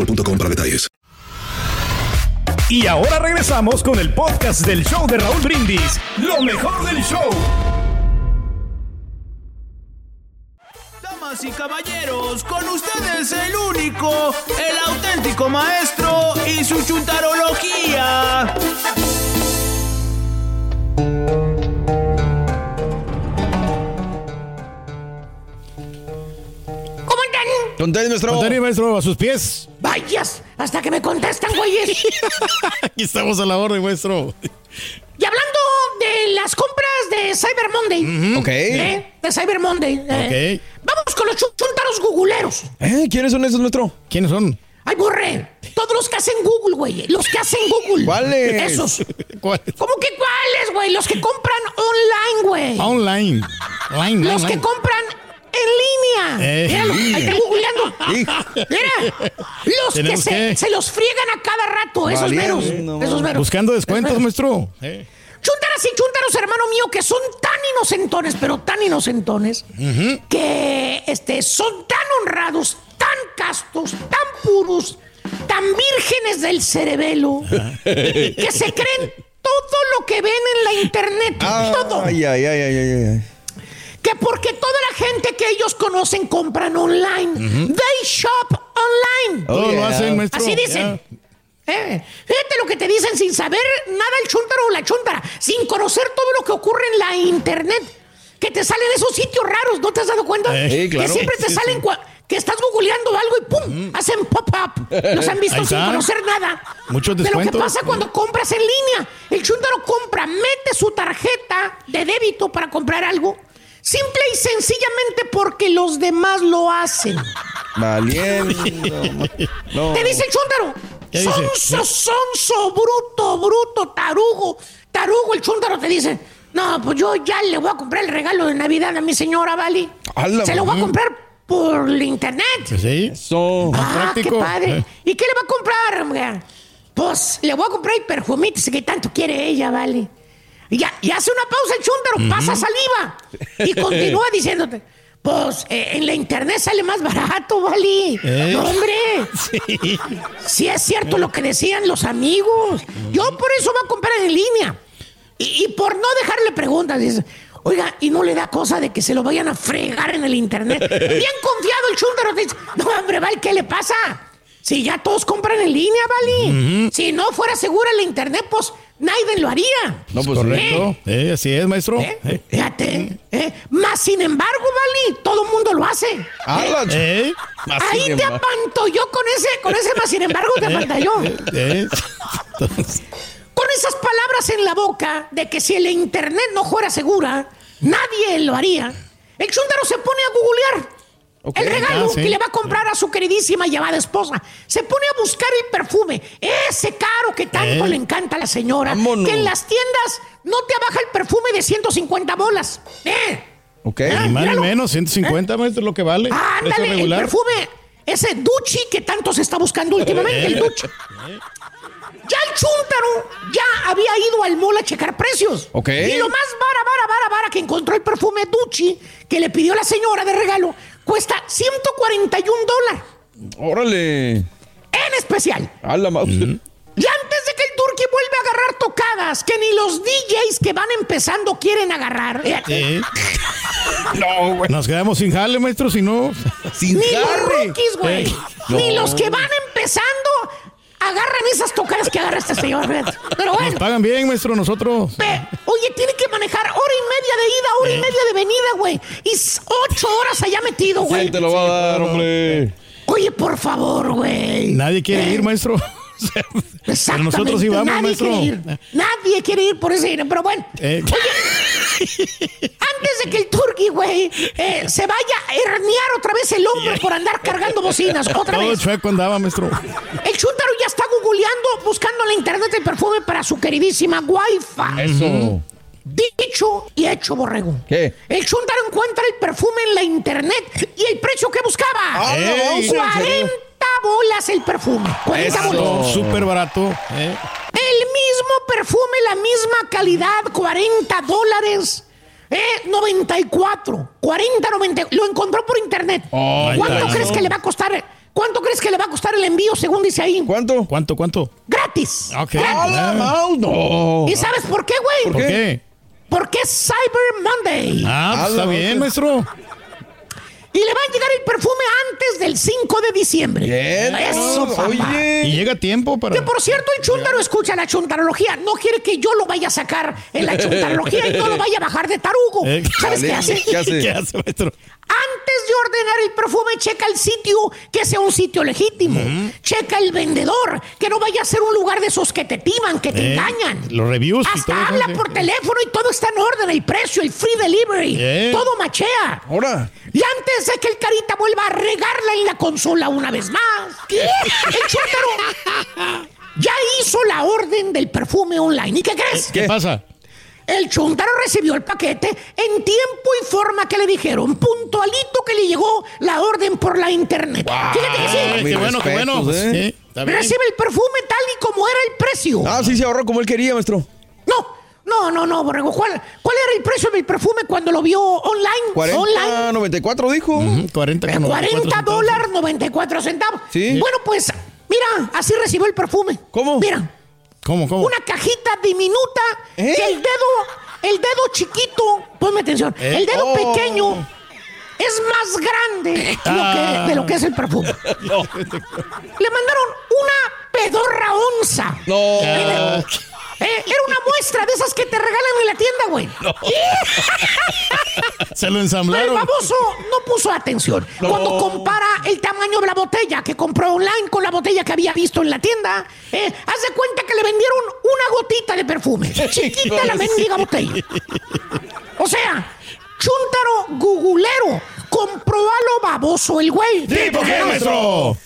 Speaker 8: boostmobile.com para detalles.
Speaker 3: Y ahora regresamos con el podcast del show de Raúl Brindis. Lo mejor del show.
Speaker 14: Damas y caballeros, con ustedes el único, el auténtico maestro y su chuntarología.
Speaker 6: ¿Cómo están?
Speaker 13: Con tenis, maestro.
Speaker 5: Maestro, a sus pies.
Speaker 6: Vayas, hasta que me contestan, güeyes. <laughs>
Speaker 5: Aquí estamos a la orden, maestro.
Speaker 6: Y hablando de las compras de Cyber Monday.
Speaker 13: Ok.
Speaker 6: ¿eh? De Cyber Monday. eh, Vamos con los chu- chuntaros guguleros.
Speaker 13: ¿Eh? ¿Quiénes son esos, maestro?
Speaker 5: ¿Quiénes son?
Speaker 6: Ay, borre. Todos los que hacen Google, güey. Los que hacen Google.
Speaker 13: ¿Cuáles?
Speaker 6: Esos. <laughs>
Speaker 5: ¿Cuáles?
Speaker 6: ¿Cómo que cuáles, güey? Los que compran online, güey.
Speaker 5: Online. <laughs> Online,
Speaker 6: Los que compran en línea.
Speaker 5: Eh,
Speaker 6: Míralo,
Speaker 5: en
Speaker 6: ahí
Speaker 5: línea.
Speaker 6: está googleando. Mira, los que se,
Speaker 5: que-
Speaker 6: se los friegan a cada rato, esos
Speaker 13: Valiendo,
Speaker 6: meros.
Speaker 13: no
Speaker 6: esos meros.
Speaker 5: Buscando descuentos, maestro. Eh.
Speaker 6: Chúntaras y chúntaros, hermano mío, que son tan inocentones, pero tan inocentones, que este, son tan honrados, tan castos, tan puros, tan vírgenes del cerebelo, que se creen todo lo que ven en la internet. todo.
Speaker 13: Ay, ay, ay, ay, ay, ay.
Speaker 6: Que porque toda la gente que ellos conocen compran online. They shop online.
Speaker 5: Todo lo hacen, maestro.
Speaker 6: Así dicen.
Speaker 5: Ya.
Speaker 6: Eh, Fíjate lo que te dicen sin saber nada el chuntaro o la chuntara, sin conocer todo lo que ocurre en la internet. Que te salen esos sitios raros, ¿no te has dado cuenta?
Speaker 13: Eh, sí, claro.
Speaker 6: Que siempre te
Speaker 13: Sí,
Speaker 6: salen
Speaker 13: sí.
Speaker 6: que estás googleando algo y ¡pum! Hacen pop-up. Los han visto sin conocer nada.
Speaker 5: Muchos
Speaker 6: De lo que pasa cuando compras en línea. El chuntaro compra, mete su tarjeta de débito para comprar algo. Simple y sencillamente porque los demás lo hacen.
Speaker 13: Valiendo. No.
Speaker 6: Te dice el chúntaro.
Speaker 5: ¿Qué dice?
Speaker 6: Sonso, sonso, bruto, bruto, tarugo. Tarugo, el chúntaro te dice. No, pues yo ya le voy a comprar el regalo de Navidad a mi señora,
Speaker 13: la
Speaker 6: Se lo voy a comprar por el internet.
Speaker 5: Sí.
Speaker 13: Eso.
Speaker 6: Ah,
Speaker 5: práctico.
Speaker 6: qué padre.
Speaker 5: Eh.
Speaker 6: ¿Y qué le va a comprar, hombre? Pues le voy a comprar el perfumito que tanto quiere ella, ¿vale? Y, ya, y hace una pausa el chúntaro, pasa saliva. Y <laughs> continúa diciéndote. Pues eh, en la internet sale más barato, ¿vale?
Speaker 5: Eh.
Speaker 6: No, hombre. <laughs>
Speaker 5: Sí.
Speaker 6: Sí es cierto lo que decían los amigos. Yo por eso voy a comprar en línea. Y, y por no dejarle preguntas, dice, oiga, y no le da cosa de que se lo vayan a fregar en el internet. <laughs> Bien confiado el chúntaro te dice, no, hombre, vale, ¿qué le pasa? Si ya todos compran en línea, vale. Si no fuera segura el internet, pues nadie lo haría.
Speaker 13: No, pues
Speaker 5: Correcto. Eh, así es, maestro.
Speaker 6: ¿Eh?
Speaker 5: Eh.
Speaker 6: Fíjate. ¿eh? Más sin embargo, vale, todo el mundo lo hace.
Speaker 13: Ah,
Speaker 6: ¿eh?
Speaker 5: Eh.
Speaker 6: Ahí te
Speaker 13: embargo.
Speaker 6: apantalló con ese, con ese más sin embargo te apantalló.
Speaker 5: Eh.
Speaker 6: Con esas palabras en la boca de que si el internet no fuera segura, nadie lo haría. El chúndaro se pone a googlear El regalo
Speaker 5: Ah, sí.
Speaker 6: que le va a comprar a su queridísima y llamada esposa. Se pone a buscar el perfume, ese caro que tanto
Speaker 5: Eh.
Speaker 6: le encanta a la señora.
Speaker 13: Vámonos.
Speaker 6: Que en las tiendas no te baja el perfume de 150 bolas. ¿Eh?
Speaker 13: Ok.
Speaker 5: Ni más ni menos, 150 maestro es lo que vale. Precio
Speaker 6: Ándale, el perfume, ese Duchi que tanto se está buscando últimamente, el <laughs> Duchi. Ya el chúntaro ya había ido al mall a checar precios.
Speaker 13: Ok.
Speaker 6: Y lo más vara, vara, vara, vara que encontró el perfume Duchi que le pidió la señora de regalo cuesta 141 dólares.
Speaker 13: Órale.
Speaker 6: En especial.
Speaker 13: A la mouse.
Speaker 6: Y antes de que el Turqui vuelva a agarrar tocadas que ni los DJs que van empezando quieren agarrar. eh.
Speaker 13: No, güey.
Speaker 5: Nos quedamos sin jale, maestro, si no.
Speaker 13: Sin
Speaker 6: Ni los rookies, güey.
Speaker 5: Ey.
Speaker 6: Ni los que van empezando agarran esas tocadas que agarra este señor. Pero
Speaker 5: Nos
Speaker 6: bueno.
Speaker 5: pagan bien, maestro, nosotros.
Speaker 6: Oye, tiene que manejar hora y media de ida, hora y media de venida, güey. Y ocho horas allá metido, güey.
Speaker 13: ¿Quién te lo va a dar, hombre?
Speaker 6: Oye, por favor, güey.
Speaker 5: Nadie quiere ir, maestro. <laughs> Pero
Speaker 6: Exactamente.
Speaker 5: nosotros sí vamos,
Speaker 6: Nadie
Speaker 5: maestro.
Speaker 6: quiere ir. Nadie quiere ir por ese dinero. Pero bueno,
Speaker 5: Eh.
Speaker 6: Antes de que el turqui, güey, eh, se vaya a herniar otra vez el hombro por andar cargando bocinas. <laughs> Otra
Speaker 5: Todo
Speaker 6: vez.
Speaker 5: chueco andaba, maestro.
Speaker 6: El chúntaro ya está googleando, buscando en la internet el perfume para su queridísima Wi-Fi.
Speaker 13: Eso.
Speaker 6: Dicho y hecho, borrego.
Speaker 13: ¿Qué?
Speaker 6: El chúntaro encuentra el perfume en la internet y el precio que buscaba.
Speaker 13: Ah, no,
Speaker 5: Ey.
Speaker 6: 40 bolas el perfume. 40 bolas.
Speaker 5: Eso, súper barato. eh.
Speaker 6: El mismo perfume, la misma calidad, 40 dólares. Eh, 94. 40, 90. Lo encontró por internet.
Speaker 13: Oh,
Speaker 6: ¿Cuánto crees que le va a costar? ¿Cuánto crees que le va a costar el envío según dice ahí?
Speaker 13: ¿Cuánto?
Speaker 5: ¿Cuánto, cuánto?
Speaker 6: Gratis.
Speaker 5: Ok.
Speaker 13: ¡A la mouse! No.
Speaker 6: ¿Y sabes por qué, güey?
Speaker 5: ¿Por qué?
Speaker 6: Porque es Cyber Monday.
Speaker 5: Ah, pues está bien, maestro.
Speaker 6: Y le va a llegar el perfume antes del 5 de diciembre.
Speaker 13: Bien.
Speaker 6: Eso, papá.
Speaker 5: Y
Speaker 13: Oye.
Speaker 5: llega tiempo para.
Speaker 6: Que por cierto, el chúntaro escucha la chuntarología. No quiere que yo lo vaya a sacar en la chuntarología y no lo vaya a bajar de tarugo.
Speaker 5: Eh,
Speaker 6: ¿Sabes qué hace?
Speaker 13: ¿Qué hace? <laughs>
Speaker 5: ¿Qué hace, maestro?
Speaker 6: Antes de ordenar el perfume, checa el sitio, que sea un sitio legítimo. Checa el vendedor, que no vaya a ser un lugar de esos que te timan, que te
Speaker 5: Eh,
Speaker 6: engañan.
Speaker 5: Los reviews y todo
Speaker 6: Hasta
Speaker 5: eso,
Speaker 6: habla por teléfono y todo está en orden, el precio, el free delivery,
Speaker 5: Eh.
Speaker 6: todo machea.
Speaker 13: Ahora.
Speaker 6: Y antes de que el carita vuelva a regarla en la consola una vez más, <laughs> el chúntaro ya hizo la orden del perfume online. ¿Y qué crees?
Speaker 5: ¿Qué pasa?
Speaker 6: El chuntaro recibió el paquete en tiempo y forma que le dijeron, puntualito que le llegó la orden por la internet. Fíjate que
Speaker 5: Ay,
Speaker 6: sí.
Speaker 13: mis
Speaker 5: qué bueno, qué bueno.
Speaker 13: ¿eh?
Speaker 6: Recibe el perfume tal y como era el precio.
Speaker 13: Ah, sí se ahorró como él quería, maestro.
Speaker 6: No, no, no, no, Borrego. ¿Cuál, ¿Cuál era el precio del perfume cuando lo vio online?
Speaker 13: 40,
Speaker 6: Online.
Speaker 13: 94 dijo.
Speaker 5: 40 con 94
Speaker 6: 40
Speaker 5: centavos.
Speaker 6: dólares 94 centavos.
Speaker 13: Sí.
Speaker 6: Bueno, pues, mira, así recibió el perfume.
Speaker 13: ¿Cómo?
Speaker 6: Mira,
Speaker 5: ¿Cómo, cómo?
Speaker 6: una cajita diminuta
Speaker 13: ¿Eh?
Speaker 6: que el dedo, el dedo chiquito, ponme atención,
Speaker 5: ¿Eh?
Speaker 6: el dedo
Speaker 13: Oh.
Speaker 6: pequeño es más grande lo que- de lo que es el perfume. <laughs> Le mandaron una pedorra bolsa.
Speaker 13: No.
Speaker 6: Eh, era una muestra de esas que te regalan en la tienda, güey. <laughs>
Speaker 5: Se lo
Speaker 6: El
Speaker 5: ensamblaron.
Speaker 6: baboso no puso atención.
Speaker 5: No.
Speaker 6: Cuando compara el tamaño de la botella que compró online con la botella que había visto en la tienda, eh, haz de cuenta que le vendieron una gotita de perfume. <laughs> Chiquita la mendiga botella. O sea, chuntaro gugulero. Compró a lo baboso el güey.
Speaker 5: ¿Tipo qué, maestro?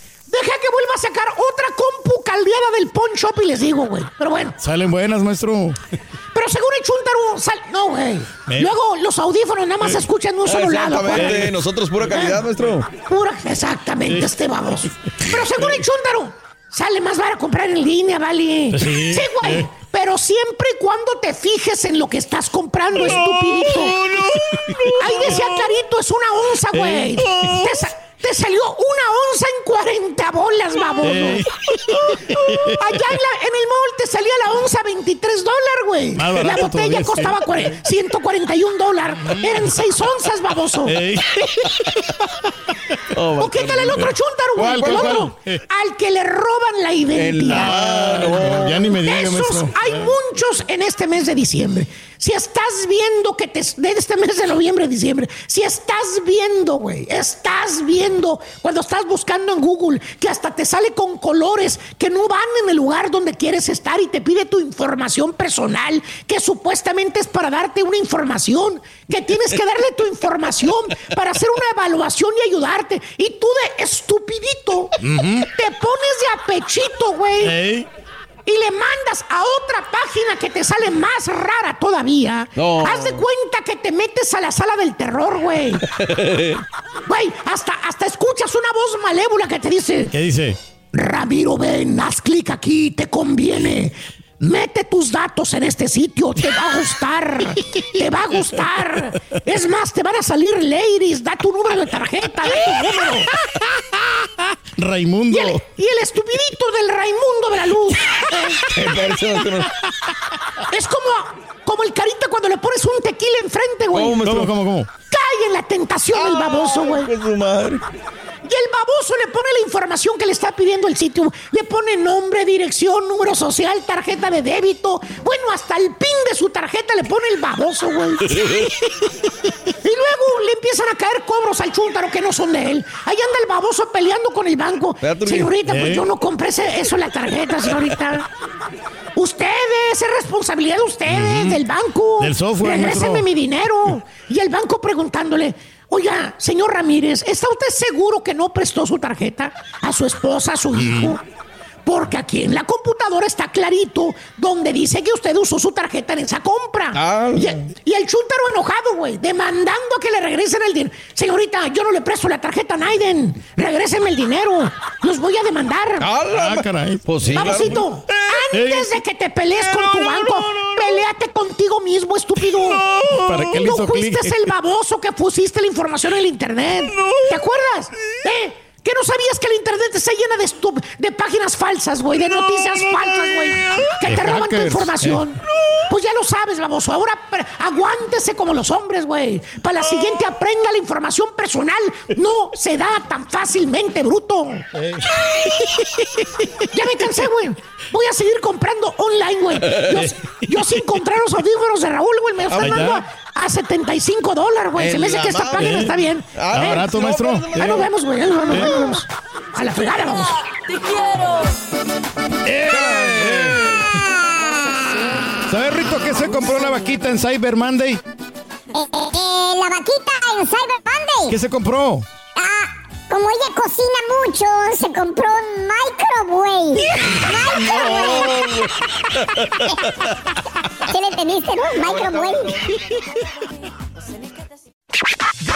Speaker 6: Deja que vuelva a sacar otra compu caldeada del pawn shop y les digo, güey. Pero bueno.
Speaker 5: Salen buenas, maestro.
Speaker 6: Pero según el chuntaro, sal... no, güey.
Speaker 5: ¿Eh?
Speaker 6: Luego los audífonos nada más se escuchan de un solo lado.
Speaker 13: Exactamente.
Speaker 6: güey.
Speaker 13: Nosotros pura calidad, maestro.
Speaker 6: Pura, exactamente, este baboso. Pero según el chúndaro, sale más barato comprar en línea, ¿vale?
Speaker 5: Pues sí.
Speaker 6: güey.
Speaker 5: Eh.
Speaker 6: Pero siempre y cuando te fijes en lo que estás comprando, estupidito. Ahí decía clarito, es una onza, güey.
Speaker 5: Eh.
Speaker 6: Te, te salió una onza en 40 bolas, baboso.
Speaker 5: Eh. <laughs>
Speaker 6: Allá en, la- en el mall te salía la onza 23 dólares, güey. La botella costaba cuare- 141 dólares. Eran 6 onzas, baboso.
Speaker 5: Ey. <laughs>
Speaker 6: ¿O qué tal el otro chúntaro, güey?
Speaker 5: ¿Cuál, cuál,
Speaker 6: El otro.
Speaker 5: cuál? Eh. <laughs>
Speaker 6: Al que le roban la identidad.
Speaker 5: Ah, ya ni me diga,
Speaker 6: Esos hay muchos en este mes de diciembre. Si estás viendo que te. De este mes de noviembre, diciembre. Si estás viendo, güey. Estás viendo cuando estás buscando en Google que hasta te sale con colores que no van en el lugar donde quieres estar y te pide tu información personal, que supuestamente es para darte una información, que tienes que darle tu información para hacer una evaluación y ayudarte. Y tú de estupidito te pones de apechito, güey.
Speaker 5: Ey.
Speaker 6: Y le mandas a otra página que te sale más rara todavía.
Speaker 13: No.
Speaker 6: Haz de cuenta que te metes a la sala del terror, güey. <laughs> Güey, hasta, hasta escuchas una voz malévola que te dice:
Speaker 5: ¿Qué dice?
Speaker 6: Ramiro, ven, haz clic aquí, te conviene. Mete tus datos en este sitio, te va a gustar, te va a gustar. Es más, te van a salir ladies, da tu número de tarjeta, da tu número.
Speaker 5: Raimundo.
Speaker 6: Y el, y el estupidito del Raimundo de la Luz. es como, como el carita cuando le pones un tequila enfrente, güey.
Speaker 13: ¿Cómo?
Speaker 5: ¿Cómo, cómo, cómo?
Speaker 6: Cae en la tentación el baboso, güey. Y el baboso le pone la información que le está pidiendo el sitio. Le pone nombre, dirección, número social, tarjeta de débito. Bueno, hasta el pin de su tarjeta le pone el baboso, güey. <laughs> y luego le empiezan a caer cobros al chúntaro que no son de él. Ahí anda el baboso peleando con el banco. Señorita, pues
Speaker 5: ¿Eh?
Speaker 6: yo no compré ese- eso en la tarjeta, señorita. Ustedes, es responsabilidad de ustedes, del banco.
Speaker 5: Del software,
Speaker 6: Regrésenme mi dinero. Y el banco preguntándole, oiga, señor Ramírez, ¿está usted seguro que no prestó su tarjeta a su esposa, a su hijo? Porque aquí en la computadora está clarito donde dice que usted usó su tarjeta en esa compra.
Speaker 13: Ah.
Speaker 6: y, y el chúntaro enojado, güey, demandando que le regresen el dinero. Señorita, yo no le presto la tarjeta a Naiden. Regrésenme el dinero. Los voy a demandar.
Speaker 5: Ah, caray.
Speaker 13: Pues sí, claro.
Speaker 6: Babosito, antes de que te pelees con tu banco, peleate contigo mismo, estúpido.
Speaker 5: ¿Para qué le
Speaker 6: no
Speaker 5: hizo
Speaker 6: fuiste
Speaker 5: clic?
Speaker 6: el baboso que pusiste la información en el internet. ¿Te acuerdas? ¿Eh? ¿Que no sabías que el internet está llena de, páginas falsas, güey? De noticias falsas, güey. Que te roban tu información. Pues ya lo sabes, baboso. Ahora aguántese como los hombres, güey. Para la siguiente aprenda la información personal. No se da tan fácilmente, bruto. <laughs> Ya me cansé, güey. Voy a seguir comprando online, güey. Yo, yo sin encontrar los audífonos de Raúl, güey, me están
Speaker 5: Ah, ya.
Speaker 6: dando a, a 75 dólares, güey. Se me hace
Speaker 13: En
Speaker 6: que esta página está bien.
Speaker 13: Ah,
Speaker 5: Está
Speaker 6: ¿Eh?
Speaker 5: barato, maestro.
Speaker 6: Ah, nos vemos, güey. Ahí nos vemos, nos vemos. A la fregada, vamos.
Speaker 5: ¿Sabes, Rito, que se compró la vaquita en Cyber Monday?
Speaker 15: Eh, eh, eh, la vaquita en Cyber Monday.
Speaker 5: ¿Qué se compró?
Speaker 15: Como ella cocina mucho, se compró un microwave. microwave. <laughs> ¿Sí le entendiste, no? Microwave.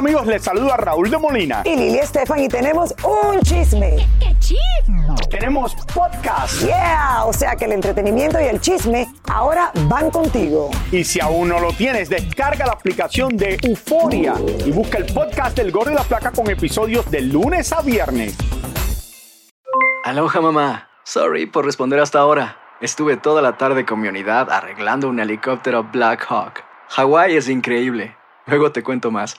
Speaker 16: Amigos? Les saluda Raúl de Molina.
Speaker 17: Y Lili Estefan y tenemos un chisme.
Speaker 15: ¡Qué chisme!
Speaker 16: Tenemos podcast.
Speaker 17: Yeah, o sea que el entretenimiento y el chisme ahora van contigo.
Speaker 16: Y si aún no lo tienes, descarga la aplicación de Euforia y busca el podcast del Gordo y la Placa con episodios de lunes a viernes.
Speaker 7: Aloha mamá. Sorry por responder hasta ahora. Estuve toda la tarde con mi unidad arreglando un helicóptero Black Hawk. Hawái es increíble. Luego te cuento más.